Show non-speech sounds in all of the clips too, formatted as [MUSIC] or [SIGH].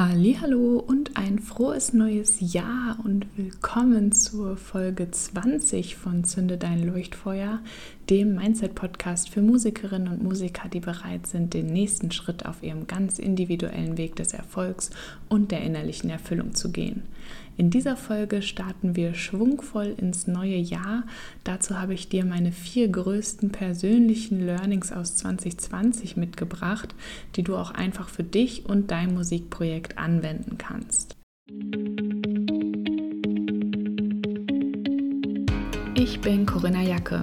Hallo und ein frohes neues Jahr und willkommen zur Folge 20 von Zünde dein Leuchtfeuer, dem Mindset Podcast für Musikerinnen und Musiker, die bereit sind, den nächsten Schritt auf ihrem ganz individuellen Weg des Erfolgs und der innerlichen Erfüllung zu gehen. In dieser Folge starten wir schwungvoll ins neue Jahr. Dazu habe ich dir meine vier größten persönlichen Learnings aus 2020 mitgebracht, die du auch einfach für dich und dein Musikprojekt anwenden kannst. Ich bin Corinna Jacke.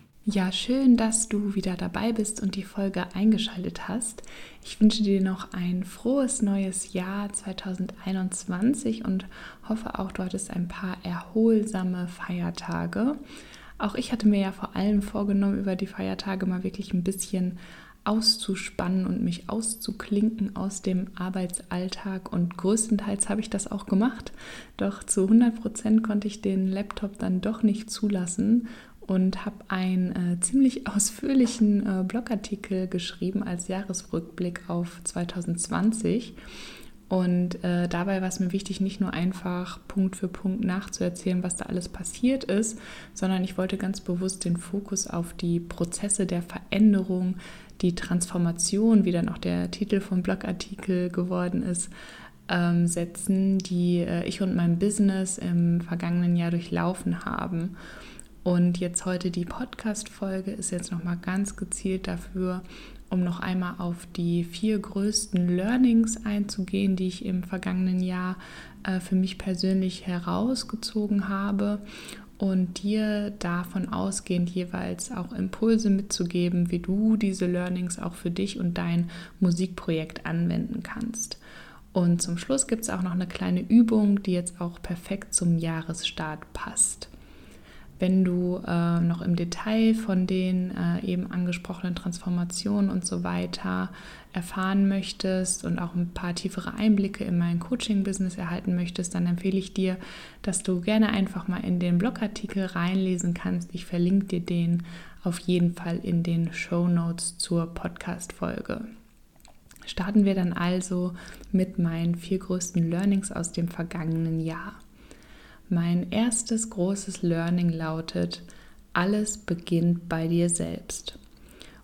Ja, schön, dass du wieder dabei bist und die Folge eingeschaltet hast. Ich wünsche dir noch ein frohes neues Jahr 2021 und hoffe auch, du hattest ein paar erholsame Feiertage. Auch ich hatte mir ja vor allem vorgenommen, über die Feiertage mal wirklich ein bisschen auszuspannen und mich auszuklinken aus dem Arbeitsalltag. Und größtenteils habe ich das auch gemacht. Doch zu 100 Prozent konnte ich den Laptop dann doch nicht zulassen und habe einen äh, ziemlich ausführlichen äh, Blogartikel geschrieben als Jahresrückblick auf 2020. Und äh, dabei war es mir wichtig, nicht nur einfach Punkt für Punkt nachzuerzählen, was da alles passiert ist, sondern ich wollte ganz bewusst den Fokus auf die Prozesse der Veränderung, die Transformation, wie dann auch der Titel vom Blogartikel geworden ist, ähm, setzen, die äh, ich und mein Business im vergangenen Jahr durchlaufen haben. Und jetzt heute die Podcast-Folge ist jetzt nochmal ganz gezielt dafür, um noch einmal auf die vier größten Learnings einzugehen, die ich im vergangenen Jahr äh, für mich persönlich herausgezogen habe und dir davon ausgehend jeweils auch Impulse mitzugeben, wie du diese Learnings auch für dich und dein Musikprojekt anwenden kannst. Und zum Schluss gibt es auch noch eine kleine Übung, die jetzt auch perfekt zum Jahresstart passt. Wenn du äh, noch im Detail von den äh, eben angesprochenen Transformationen und so weiter erfahren möchtest und auch ein paar tiefere Einblicke in mein Coaching-Business erhalten möchtest, dann empfehle ich dir, dass du gerne einfach mal in den Blogartikel reinlesen kannst. Ich verlinke dir den auf jeden Fall in den Show Notes zur Podcast-Folge. Starten wir dann also mit meinen vier größten Learnings aus dem vergangenen Jahr. Mein erstes großes Learning lautet, alles beginnt bei dir selbst.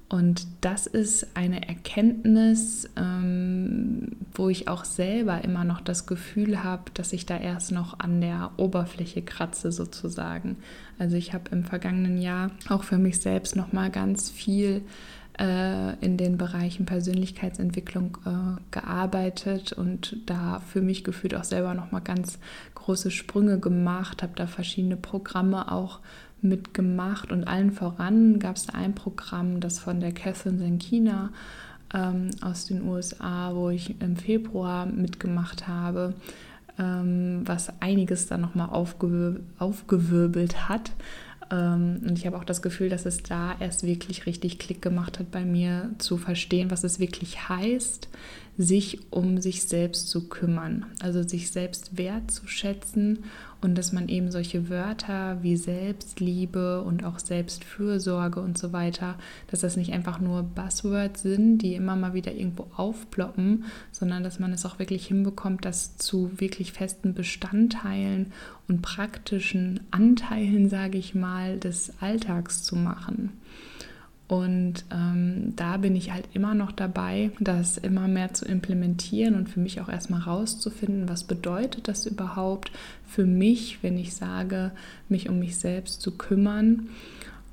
Und das ist eine Erkenntnis, ähm, wo ich auch selber immer noch das Gefühl habe, dass ich da erst noch an der Oberfläche kratze sozusagen. Also ich habe im vergangenen Jahr auch für mich selbst noch mal ganz viel äh, in den Bereichen Persönlichkeitsentwicklung äh, gearbeitet und da für mich gefühlt auch selber noch mal ganz große Sprünge gemacht, habe da verschiedene Programme auch mitgemacht und allen voran gab es ein Programm, das von der Catherine Senkina ähm, aus den USA, wo ich im Februar mitgemacht habe, ähm, was einiges dann nochmal aufgewir aufgewirbelt hat. Ähm, und ich habe auch das Gefühl, dass es da erst wirklich richtig Klick gemacht hat bei mir, zu verstehen, was es wirklich heißt, sich um sich selbst zu kümmern. Also sich selbst wertzuschätzen und dass man eben solche Wörter wie Selbstliebe und auch Selbstfürsorge und so weiter, dass das nicht einfach nur Buzzwords sind, die immer mal wieder irgendwo aufploppen, sondern dass man es auch wirklich hinbekommt, das zu wirklich festen Bestandteilen und praktischen Anteilen, sage ich mal, des Alltags zu machen. Und ähm, da bin ich halt immer noch dabei, das immer mehr zu implementieren und für mich auch erstmal rauszufinden, was bedeutet das überhaupt für mich, wenn ich sage, mich um mich selbst zu kümmern.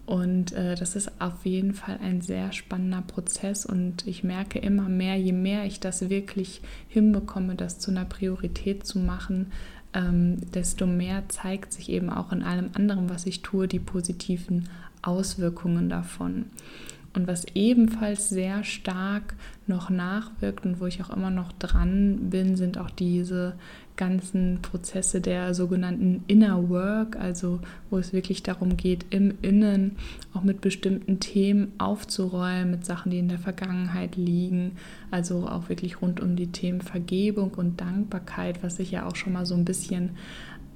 Und äh, das ist auf jeden Fall ein sehr spannender Prozess und ich merke immer mehr, je mehr ich das wirklich hinbekomme, das zu einer Priorität zu machen, ähm, desto mehr zeigt sich eben auch in allem anderen, was ich tue, die positiven Auswirkungen davon. Und was ebenfalls sehr stark noch nachwirkt und wo ich auch immer noch dran bin, sind auch diese ganzen Prozesse der sogenannten Inner Work, also wo es wirklich darum geht, im Innen auch mit bestimmten Themen aufzuräumen, mit Sachen, die in der Vergangenheit liegen, also auch wirklich rund um die Themen Vergebung und Dankbarkeit, was ich ja auch schon mal so ein bisschen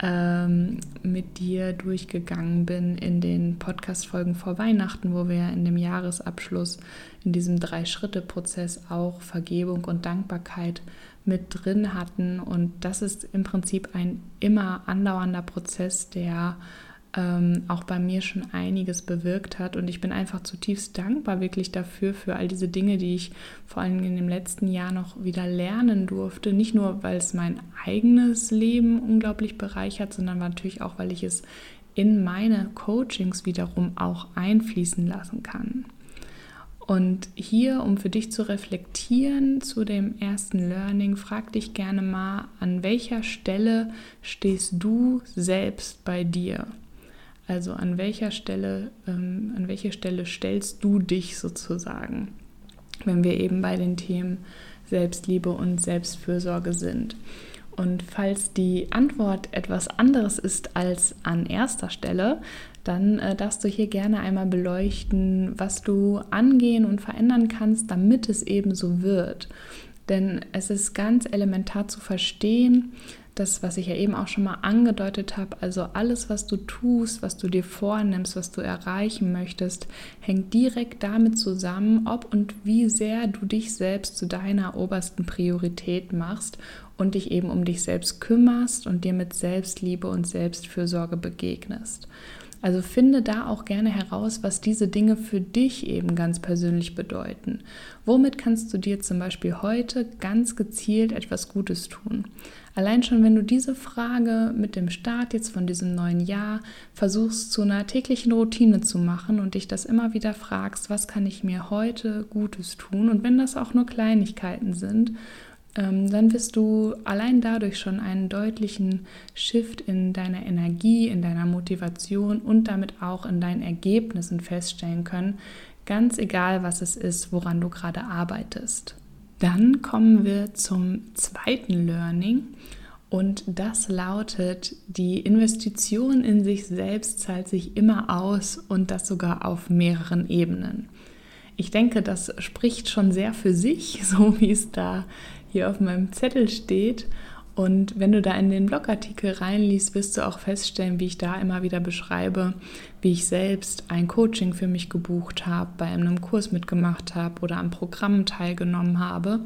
ähm, mit dir durchgegangen bin in den Podcast-Folgen vor Weihnachten, wo wir in dem Jahresabschluss in diesem Drei-Schritte-Prozess auch Vergebung und Dankbarkeit mit drin hatten. Und das ist im Prinzip ein immer andauernder Prozess, der ähm, auch bei mir schon einiges bewirkt hat. Und ich bin einfach zutiefst dankbar wirklich dafür, für all diese Dinge, die ich vor allem in dem letzten Jahr noch wieder lernen durfte. Nicht nur, weil es mein eigenes Leben unglaublich bereichert, sondern natürlich auch, weil ich es in meine Coachings wiederum auch einfließen lassen kann. Und hier, um für dich zu reflektieren zu dem ersten Learning, frag dich gerne mal, an welcher Stelle stehst du selbst bei dir? Also an welcher Stelle, ähm, an welche Stelle stellst du dich sozusagen, wenn wir eben bei den Themen Selbstliebe und Selbstfürsorge sind. Und falls die Antwort etwas anderes ist als an erster Stelle, dann äh, darfst du hier gerne einmal beleuchten, was du angehen und verändern kannst, damit es eben so wird. Denn es ist ganz elementar zu verstehen, das, was ich ja eben auch schon mal angedeutet habe, also alles, was du tust, was du dir vornimmst, was du erreichen möchtest, hängt direkt damit zusammen, ob und wie sehr du dich selbst zu deiner obersten Priorität machst und dich eben um dich selbst kümmerst und dir mit Selbstliebe und Selbstfürsorge begegnest. Also finde da auch gerne heraus, was diese Dinge für dich eben ganz persönlich bedeuten. Womit kannst du dir zum Beispiel heute ganz gezielt etwas Gutes tun? Allein schon, wenn du diese Frage mit dem Start jetzt von diesem neuen Jahr versuchst zu einer täglichen Routine zu machen und dich das immer wieder fragst, was kann ich mir heute Gutes tun? Und wenn das auch nur Kleinigkeiten sind dann wirst du allein dadurch schon einen deutlichen Shift in deiner Energie, in deiner Motivation und damit auch in deinen Ergebnissen feststellen können, ganz egal was es ist, woran du gerade arbeitest. Dann kommen wir zum zweiten Learning und das lautet, die Investition in sich selbst zahlt sich immer aus und das sogar auf mehreren Ebenen. Ich denke, das spricht schon sehr für sich, [LAUGHS] so wie es da hier auf meinem Zettel steht. Und wenn du da in den Blogartikel reinliest, wirst du auch feststellen, wie ich da immer wieder beschreibe, wie ich selbst ein Coaching für mich gebucht habe, bei einem Kurs mitgemacht habe oder am Programm teilgenommen habe.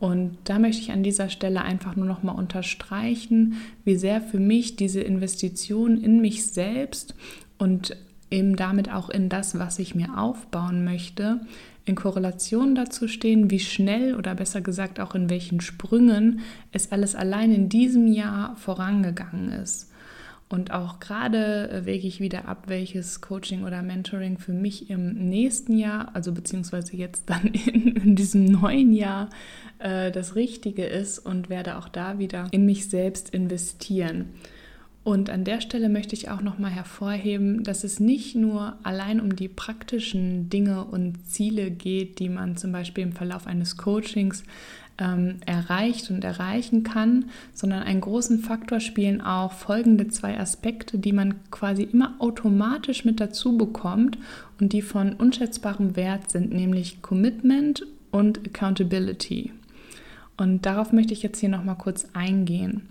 Und da möchte ich an dieser Stelle einfach nur noch mal unterstreichen, wie sehr für mich diese Investition in mich selbst und eben damit auch in das, was ich mir aufbauen möchte, in Korrelation dazu stehen, wie schnell oder besser gesagt auch in welchen Sprüngen es alles allein in diesem Jahr vorangegangen ist. Und auch gerade äh, wege ich wieder ab, welches Coaching oder Mentoring für mich im nächsten Jahr, also beziehungsweise jetzt dann [LAUGHS] in, in diesem neuen Jahr, äh, das Richtige ist und werde auch da wieder in mich selbst investieren. Und an der Stelle möchte ich auch nochmal hervorheben, dass es nicht nur allein um die praktischen Dinge und Ziele geht, die man zum Beispiel im Verlauf eines Coachings ähm, erreicht und erreichen kann, sondern einen großen Faktor spielen auch folgende zwei Aspekte, die man quasi immer automatisch mit dazu bekommt und die von unschätzbarem Wert sind, nämlich Commitment und Accountability. Und darauf möchte ich jetzt hier nochmal kurz eingehen.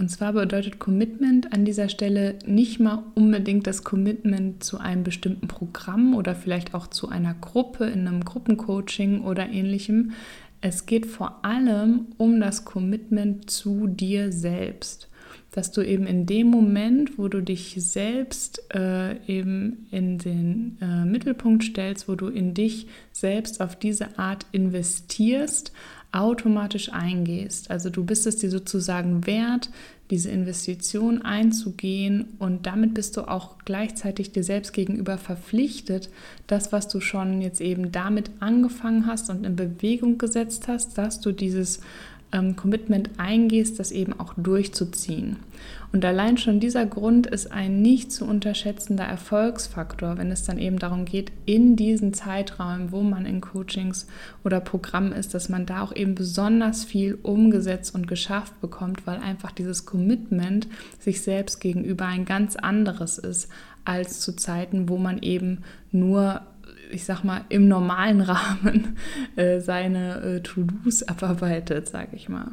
Und zwar bedeutet Commitment an dieser Stelle nicht mal unbedingt das Commitment zu einem bestimmten Programm oder vielleicht auch zu einer Gruppe in einem Gruppencoaching oder ähnlichem. Es geht vor allem um das Commitment zu dir selbst. Dass du eben in dem Moment, wo du dich selbst äh, eben in den äh, Mittelpunkt stellst, wo du in dich selbst auf diese Art investierst, automatisch eingehst. Also du bist es dir sozusagen wert, diese Investition einzugehen und damit bist du auch gleichzeitig dir selbst gegenüber verpflichtet, das, was du schon jetzt eben damit angefangen hast und in Bewegung gesetzt hast, dass du dieses ähm, Commitment eingehst, das eben auch durchzuziehen. Und allein schon dieser Grund ist ein nicht zu unterschätzender Erfolgsfaktor, wenn es dann eben darum geht, in diesen Zeitraum, wo man in Coachings oder Programmen ist, dass man da auch eben besonders viel umgesetzt und geschafft bekommt, weil einfach dieses Commitment sich selbst gegenüber ein ganz anderes ist als zu Zeiten, wo man eben nur ich sag mal, im normalen Rahmen [LAUGHS] äh, seine äh, To-Dos abarbeitet, sage ich mal.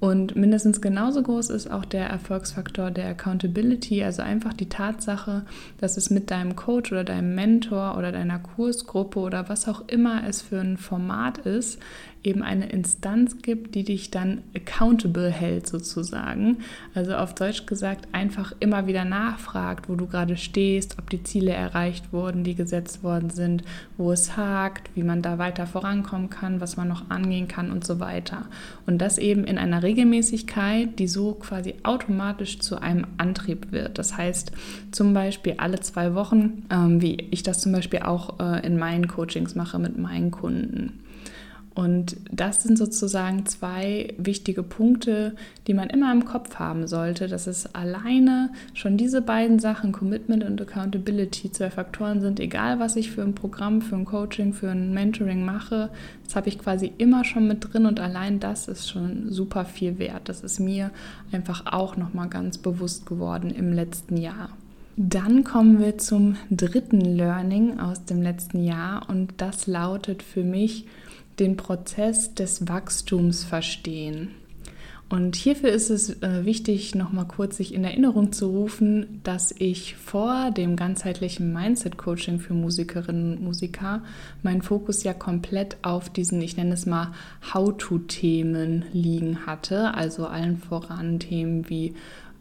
Und mindestens genauso groß ist auch der Erfolgsfaktor der Accountability, also einfach die Tatsache, dass es mit deinem Coach oder deinem Mentor oder deiner Kursgruppe oder was auch immer es für ein Format ist, eben eine Instanz gibt, die dich dann accountable hält sozusagen. Also auf Deutsch gesagt, einfach immer wieder nachfragt, wo du gerade stehst, ob die Ziele erreicht wurden, die gesetzt worden sind, wo es hakt, wie man da weiter vorankommen kann, was man noch angehen kann und so weiter. Und das eben in einer Regelmäßigkeit, die so quasi automatisch zu einem Antrieb wird. Das heißt zum Beispiel alle zwei Wochen, ähm, wie ich das zum Beispiel auch äh, in meinen Coachings mache mit meinen Kunden. Und das sind sozusagen zwei wichtige Punkte, die man immer im Kopf haben sollte, dass es alleine schon diese beiden Sachen, Commitment und Accountability, zwei Faktoren sind, egal was ich für ein Programm, für ein Coaching, für ein Mentoring mache, das habe ich quasi immer schon mit drin und allein das ist schon super viel wert. Das ist mir einfach auch nochmal ganz bewusst geworden im letzten Jahr. Dann kommen wir zum dritten Learning aus dem letzten Jahr und das lautet für mich, den Prozess des Wachstums verstehen. Und hierfür ist es äh, wichtig, nochmal kurz sich in Erinnerung zu rufen, dass ich vor dem ganzheitlichen Mindset-Coaching für Musikerinnen und Musiker meinen Fokus ja komplett auf diesen, ich nenne es mal, How-to-Themen liegen hatte. Also allen voran Themen wie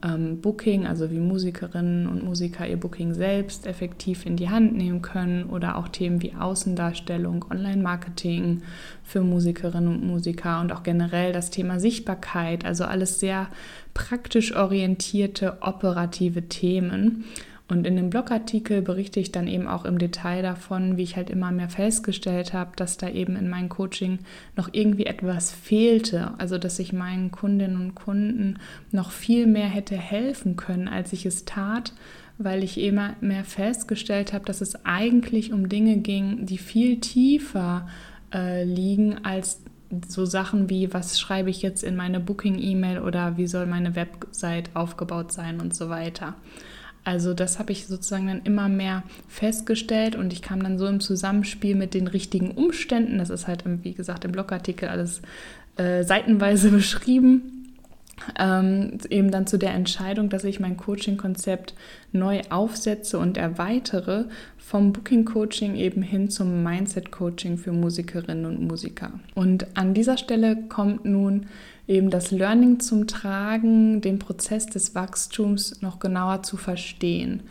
ähm, Booking, also wie Musikerinnen und Musiker ihr Booking selbst effektiv in die Hand nehmen können oder auch Themen wie Außendarstellung, Online-Marketing für Musikerinnen und Musiker und auch generell das Thema Sichtbarkeit, also alles sehr praktisch orientierte operative Themen. Und in dem Blogartikel berichte ich dann eben auch im Detail davon, wie ich halt immer mehr festgestellt habe, dass da eben in meinem Coaching noch irgendwie etwas fehlte. Also dass ich meinen Kundinnen und Kunden noch viel mehr hätte helfen können, als ich es tat, weil ich immer mehr festgestellt habe, dass es eigentlich um Dinge ging, die viel tiefer äh, liegen als so Sachen wie, was schreibe ich jetzt in meine Booking-E-Mail oder wie soll meine Website aufgebaut sein und so weiter. Also das habe ich sozusagen dann immer mehr festgestellt und ich kam dann so im Zusammenspiel mit den richtigen Umständen, das ist halt, wie gesagt, im Blogartikel alles äh, seitenweise [LAUGHS] beschrieben, ähm, eben dann zu der Entscheidung, dass ich mein Coaching-Konzept neu aufsetze und erweitere vom Booking-Coaching eben hin zum Mindset-Coaching für Musikerinnen und Musiker. Und an dieser Stelle kommt nun eben das Learning zum Tragen, den Prozess des Wachstums noch genauer zu verstehen.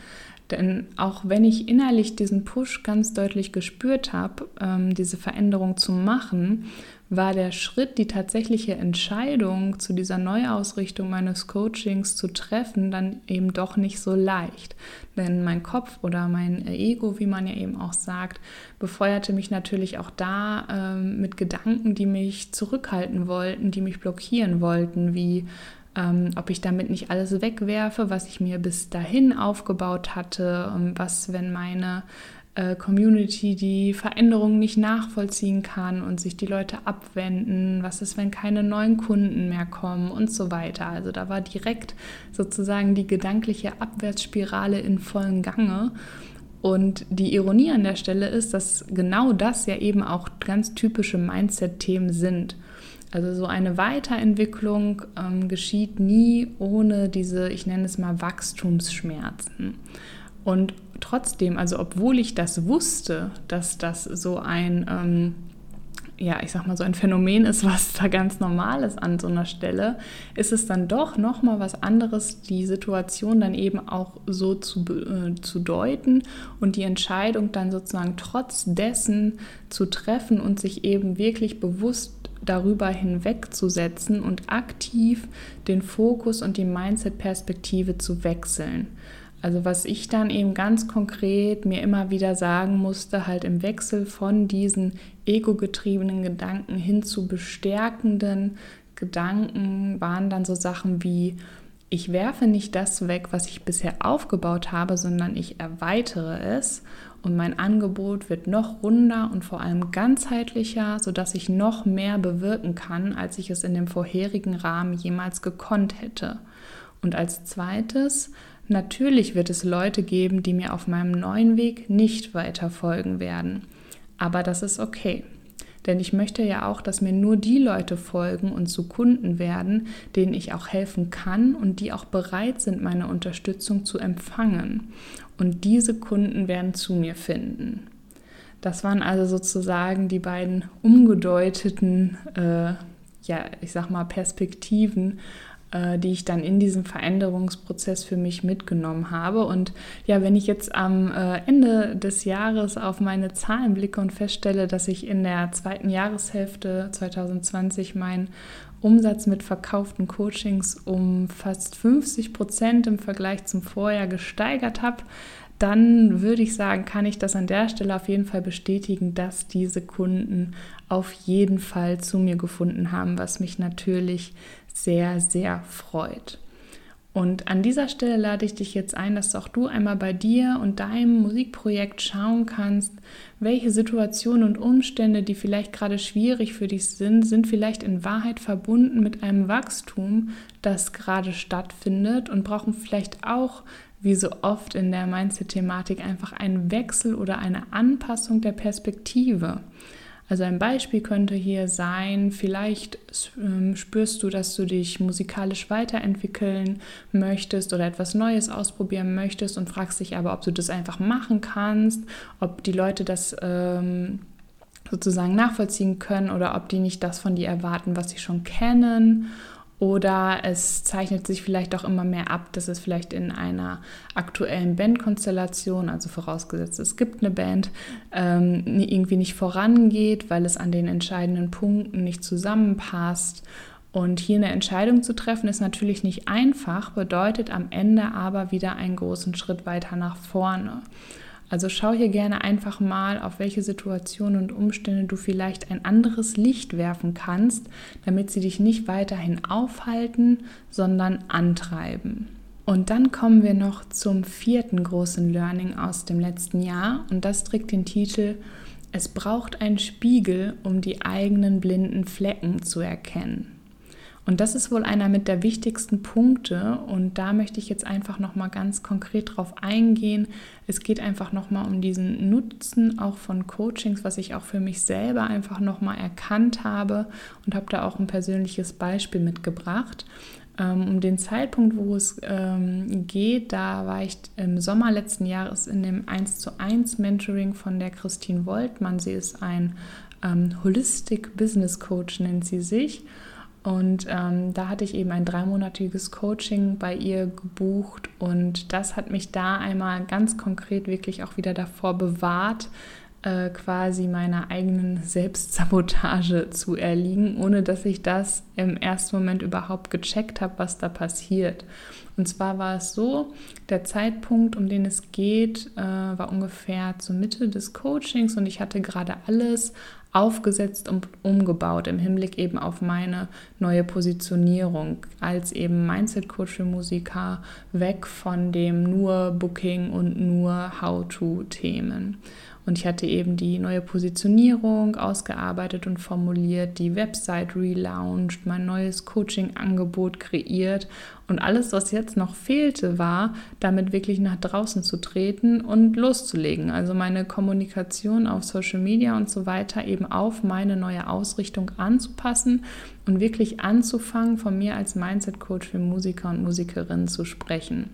Denn auch wenn ich innerlich diesen Push ganz deutlich gespürt habe, ähm, diese Veränderung zu machen, war der Schritt, die tatsächliche Entscheidung zu dieser Neuausrichtung meines Coachings zu treffen, dann eben doch nicht so leicht. Denn mein Kopf oder mein Ego, wie man ja eben auch sagt, befeuerte mich natürlich auch da ähm, mit Gedanken, die mich zurückhalten wollten, die mich blockieren wollten, wie ähm, ob ich damit nicht alles wegwerfe, was ich mir bis dahin aufgebaut hatte, was, wenn meine äh, Community die Veränderungen nicht nachvollziehen kann und sich die Leute abwenden, was ist, wenn keine neuen Kunden mehr kommen und so weiter. Also da war direkt sozusagen die gedankliche Abwärtsspirale in vollen Gange. Und die Ironie an der Stelle ist, dass genau das ja eben auch ganz typische Mindset-Themen sind. Also so eine Weiterentwicklung ähm, geschieht nie ohne diese, ich nenne es mal, Wachstumsschmerzen. Und trotzdem, also obwohl ich das wusste, dass das so ein, ähm, ja, ich sag mal, so ein Phänomen ist, [LAUGHS] was da ganz normal ist an so einer Stelle, ist es dann doch nochmal was anderes, die Situation dann eben auch so zu, äh, zu deuten und die Entscheidung dann sozusagen trotz dessen zu treffen und sich eben wirklich bewusst darüber hinwegzusetzen und aktiv den Fokus und die Mindset-Perspektive zu wechseln. Also was ich dann eben ganz konkret mir immer wieder sagen musste, halt im Wechsel von diesen ego-getriebenen Gedanken hin zu bestärkenden, Gedanken waren dann so Sachen wie, ich werfe nicht das weg, was ich bisher aufgebaut habe, sondern ich erweitere es und mein Angebot wird noch runder und vor allem ganzheitlicher, sodass ich noch mehr bewirken kann, als ich es in dem vorherigen Rahmen jemals gekonnt hätte. Und als zweites, natürlich wird es Leute geben, die mir auf meinem neuen Weg nicht weiter folgen werden. Aber das ist okay. Denn ich möchte ja auch, dass mir nur die Leute folgen und zu Kunden werden, denen ich auch helfen kann und die auch bereit sind, meine Unterstützung zu empfangen. Und diese Kunden werden zu mir finden. Das waren also sozusagen die beiden umgedeuteten, äh, ja, ich sag mal, Perspektiven die ich dann in diesem Veränderungsprozess für mich mitgenommen habe. Und ja, wenn ich jetzt am äh, Ende des Jahres auf meine Zahlen blicke und feststelle, dass ich in der zweiten Jahreshälfte 2020 meinen Umsatz mit verkauften Coachings um fast 50 Prozent im Vergleich zum Vorjahr gesteigert habe, dann würde ich sagen, kann ich das an der Stelle auf jeden Fall bestätigen, dass diese Kunden auf jeden Fall zu mir gefunden haben, was mich natürlich sehr, sehr freut. Und an dieser Stelle lade ich dich jetzt ein, dass auch du einmal bei dir und deinem Musikprojekt schauen kannst, welche Situationen und Umstände, die vielleicht gerade schwierig für dich sind, sind vielleicht in Wahrheit verbunden mit einem Wachstum, das gerade stattfindet und brauchen vielleicht auch, wie so oft in der Mindset-Thematik, einfach einen Wechsel oder eine Anpassung der Perspektive. Also ein Beispiel könnte hier sein, vielleicht ähm, spürst du, dass du dich musikalisch weiterentwickeln möchtest oder etwas Neues ausprobieren möchtest und fragst dich aber, ob du das einfach machen kannst, ob die Leute das ähm, sozusagen nachvollziehen können oder ob die nicht das von dir erwarten, was sie schon kennen oder es zeichnet sich vielleicht auch immer mehr ab, dass es vielleicht in einer aktuellen Bandkonstellation, also vorausgesetzt es gibt eine Band, ähm, irgendwie nicht vorangeht, weil es an den entscheidenden Punkten nicht zusammenpasst. Und hier eine Entscheidung zu treffen, ist natürlich nicht einfach, bedeutet am Ende aber wieder einen großen Schritt weiter nach vorne. Also schau hier gerne einfach mal, auf welche Situationen und Umstände du vielleicht ein anderes Licht werfen kannst, damit sie dich nicht weiterhin aufhalten, sondern antreiben. Und dann kommen wir noch zum vierten großen Learning aus dem letzten Jahr und das trägt den Titel Es braucht einen Spiegel, um die eigenen blinden Flecken zu erkennen. Und das ist wohl einer mit der wichtigsten Punkte und da möchte ich jetzt einfach noch mal ganz konkret drauf eingehen. Es geht einfach noch mal um diesen Nutzen auch von Coachings, was ich auch für mich selber einfach noch mal erkannt habe und habe da auch ein persönliches Beispiel mitgebracht. Ähm, um den Zeitpunkt, wo es ähm, geht, da war ich im Sommer letzten Jahres in dem 1 zu 1 Mentoring von der Christine Woltmann. Sie ist ein ähm, Holistic Business Coach, nennt sie sich. Und ähm, da hatte ich eben ein dreimonatiges Coaching bei ihr gebucht und das hat mich da einmal ganz konkret wirklich auch wieder davor bewahrt, äh, quasi meiner eigenen Selbstsabotage zu erliegen, ohne dass ich das im ersten Moment überhaupt gecheckt habe, was da passiert. Und zwar war es so, der Zeitpunkt, um den es geht, äh, war ungefähr zur Mitte des Coachings und ich hatte gerade alles aufgesetzt und umgebaut im Hinblick eben auf meine neue Positionierung als eben Mindset-Coach für Musiker, weg von dem nur Booking und nur How-to-Themen. Und ich hatte eben die neue Positionierung ausgearbeitet und formuliert, die Website relaunched, mein neues Coaching-Angebot kreiert. Und alles, was jetzt noch fehlte, war, damit wirklich nach draußen zu treten und loszulegen. Also meine Kommunikation auf Social Media und so weiter eben auf meine neue Ausrichtung anzupassen und wirklich anzufangen, von mir als Mindset-Coach für Musiker und Musikerinnen zu sprechen.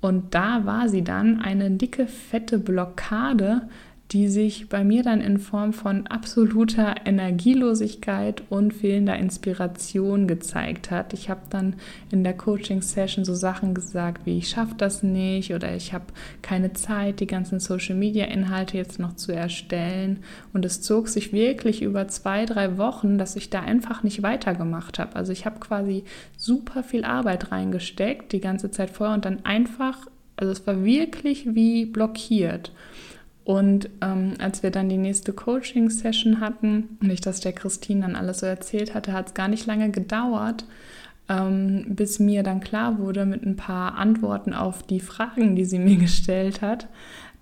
Und da war sie dann eine dicke, fette Blockade, die sich bei mir dann in Form von absoluter Energielosigkeit und fehlender Inspiration gezeigt hat. Ich habe dann in der Coaching-Session so Sachen gesagt wie ich schaffe das nicht oder ich habe keine Zeit, die ganzen Social-Media-Inhalte jetzt noch zu erstellen. Und es zog sich wirklich über zwei, drei Wochen, dass ich da einfach nicht weitergemacht habe. Also ich habe quasi super viel Arbeit reingesteckt die ganze Zeit vorher und dann einfach, also es war wirklich wie blockiert. Und ähm, als wir dann die nächste Coaching-Session hatten und ich das der Christine dann alles so erzählt hatte, hat es gar nicht lange gedauert, ähm, bis mir dann klar wurde mit ein paar Antworten auf die Fragen, die sie [LAUGHS] mir gestellt hat,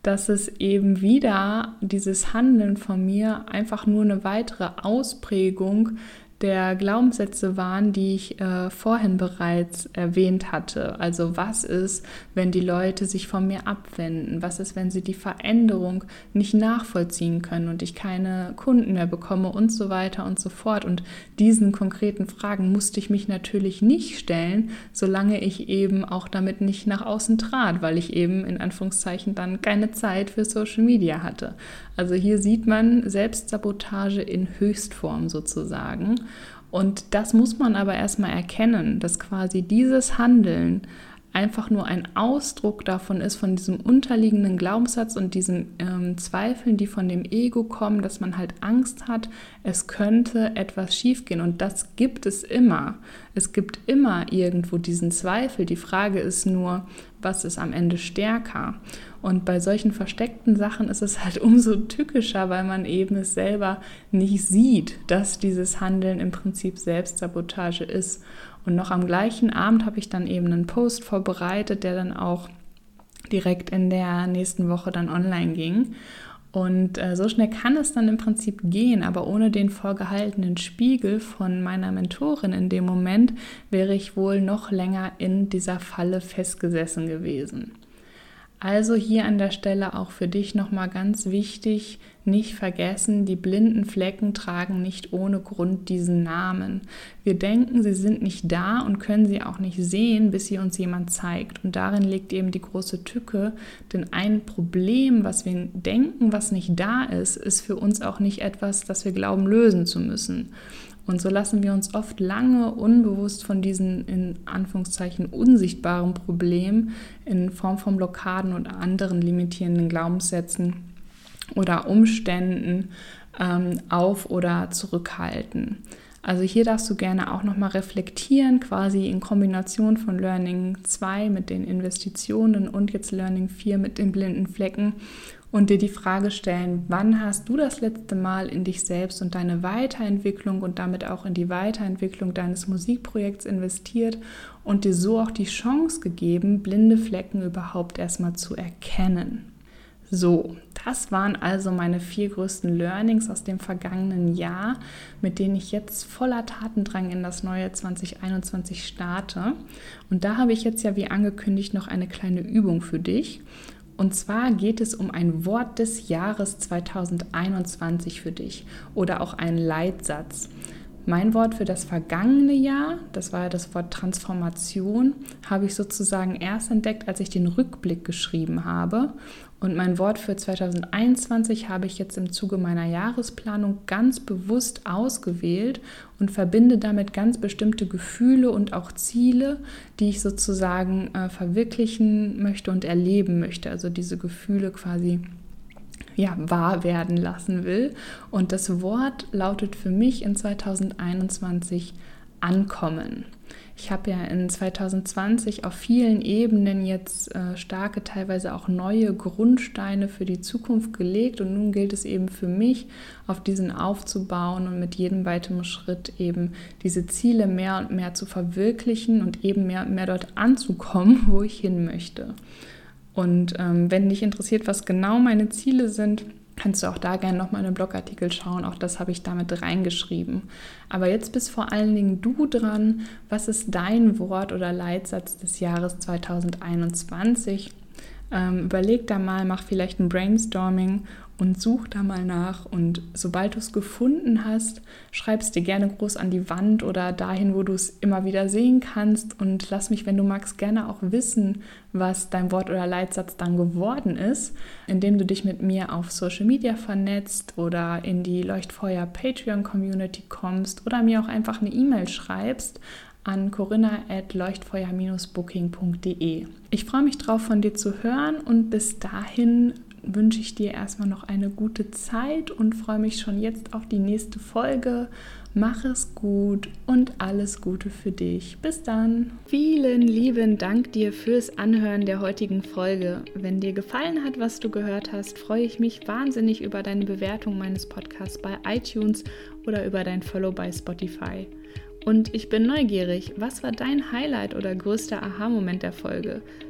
dass es eben wieder dieses Handeln von mir einfach nur eine weitere Ausprägung der Glaubenssätze waren, die ich äh, vorhin bereits erwähnt hatte. Also was ist, wenn die Leute sich von mir abwenden? Was ist, wenn sie die Veränderung nicht nachvollziehen können und ich keine Kunden mehr bekomme und so weiter und so fort. Und diesen konkreten Fragen musste ich mich natürlich nicht stellen, solange ich eben auch damit nicht nach außen trat, weil ich eben in Anführungszeichen dann keine Zeit für Social Media hatte. Also hier sieht man Selbstsabotage in Höchstform sozusagen. Und das muss man aber erstmal erkennen, dass quasi dieses Handeln einfach nur ein Ausdruck davon ist, von diesem unterliegenden Glaubenssatz und diesen ähm, Zweifeln, die von dem Ego kommen, dass man halt Angst hat, es könnte etwas schiefgehen. Und das gibt es immer. Es gibt immer irgendwo diesen Zweifel. Die Frage ist nur, was ist am Ende stärker? Und bei solchen versteckten Sachen ist es halt [LAUGHS] umso tückischer, weil man eben es selber nicht sieht, dass dieses Handeln im Prinzip Selbstsabotage ist. Und noch am gleichen Abend habe ich dann eben einen Post vorbereitet, der dann auch direkt in der nächsten Woche dann online ging. Und äh, so schnell kann es dann im Prinzip gehen, aber ohne den vorgehaltenen Spiegel von meiner Mentorin in dem Moment wäre ich wohl noch länger in dieser Falle festgesessen gewesen. Also hier an der Stelle auch für dich nochmal ganz wichtig, nicht vergessen, die blinden Flecken tragen nicht ohne Grund diesen Namen. Wir denken, sie sind nicht da und können sie auch nicht sehen, bis sie uns jemand zeigt. Und darin liegt eben die große Tücke, denn ein Problem, was wir denken, was nicht da ist, ist für uns auch nicht etwas, das wir glauben lösen zu müssen. Und so lassen wir uns oft lange unbewusst von diesen in Anführungszeichen unsichtbaren Problemen in Form von Blockaden und anderen limitierenden Glaubenssätzen oder Umständen ähm, auf oder zurückhalten. Also hier darfst du gerne auch nochmal reflektieren, quasi in Kombination von Learning 2 mit den Investitionen und jetzt Learning 4 mit den blinden Flecken und dir die Frage stellen, wann hast du das letzte Mal in dich selbst und deine Weiterentwicklung und damit auch in die Weiterentwicklung deines Musikprojekts investiert und dir so auch die Chance gegeben, blinde Flecken überhaupt erstmal zu erkennen. So, das waren also meine vier größten Learnings aus dem vergangenen Jahr, mit denen ich jetzt voller Tatendrang in das neue 2021 starte. Und da habe ich jetzt ja wie angekündigt noch eine kleine Übung für dich. Und zwar geht es um ein Wort des Jahres 2021 für dich oder auch einen Leitsatz. Mein Wort für das vergangene Jahr, das war ja das Wort Transformation, habe ich sozusagen erst entdeckt, als ich den Rückblick geschrieben habe. Und mein Wort für 2021 habe ich jetzt im Zuge meiner Jahresplanung ganz bewusst ausgewählt und verbinde damit ganz bestimmte Gefühle und auch Ziele, die ich sozusagen äh, verwirklichen möchte und erleben möchte. Also diese Gefühle quasi ja, wahr werden lassen will. Und das Wort lautet für mich in 2021 ankommen. Ich habe ja in 2020 auf vielen Ebenen jetzt äh, starke, teilweise auch neue Grundsteine für die Zukunft gelegt und nun gilt es eben für mich, auf diesen aufzubauen und mit jedem weiteren Schritt eben diese Ziele mehr und mehr zu verwirklichen und eben mehr und mehr dort anzukommen, [LAUGHS] wo ich hin möchte. Und ähm, wenn dich interessiert, was genau meine Ziele sind, kannst du auch da gerne nochmal in den Blogartikel schauen. Auch das habe ich damit reingeschrieben. Aber jetzt bist vor allen Dingen du dran. Was ist dein Wort oder Leitsatz des Jahres 2021? Ähm, überleg da mal, mach vielleicht ein Brainstorming und such da mal nach. Und sobald du es gefunden hast, schreib es dir gerne groß an die Wand oder dahin, wo du es immer wieder sehen kannst. Und lass mich, wenn du magst, gerne auch wissen, was dein Wort oder Leitsatz dann geworden ist, indem du dich mit mir auf Social Media vernetzt oder in die Leuchtfeuer Patreon Community kommst oder mir auch einfach eine E-Mail schreibst an corinna.leuchtfeuer-booking.de. Ich freue mich drauf, von dir zu hören und bis dahin wünsche ich dir erstmal noch eine gute Zeit und freue mich schon jetzt auf die nächste Folge. Mach es gut und alles Gute für dich. Bis dann. Vielen lieben Dank dir fürs Anhören der heutigen Folge. Wenn dir gefallen hat, was du gehört hast, freue ich mich wahnsinnig über deine Bewertung meines Podcasts bei iTunes oder über dein Follow bei Spotify. Und ich bin neugierig, was war dein Highlight oder größter Aha-Moment der Folge?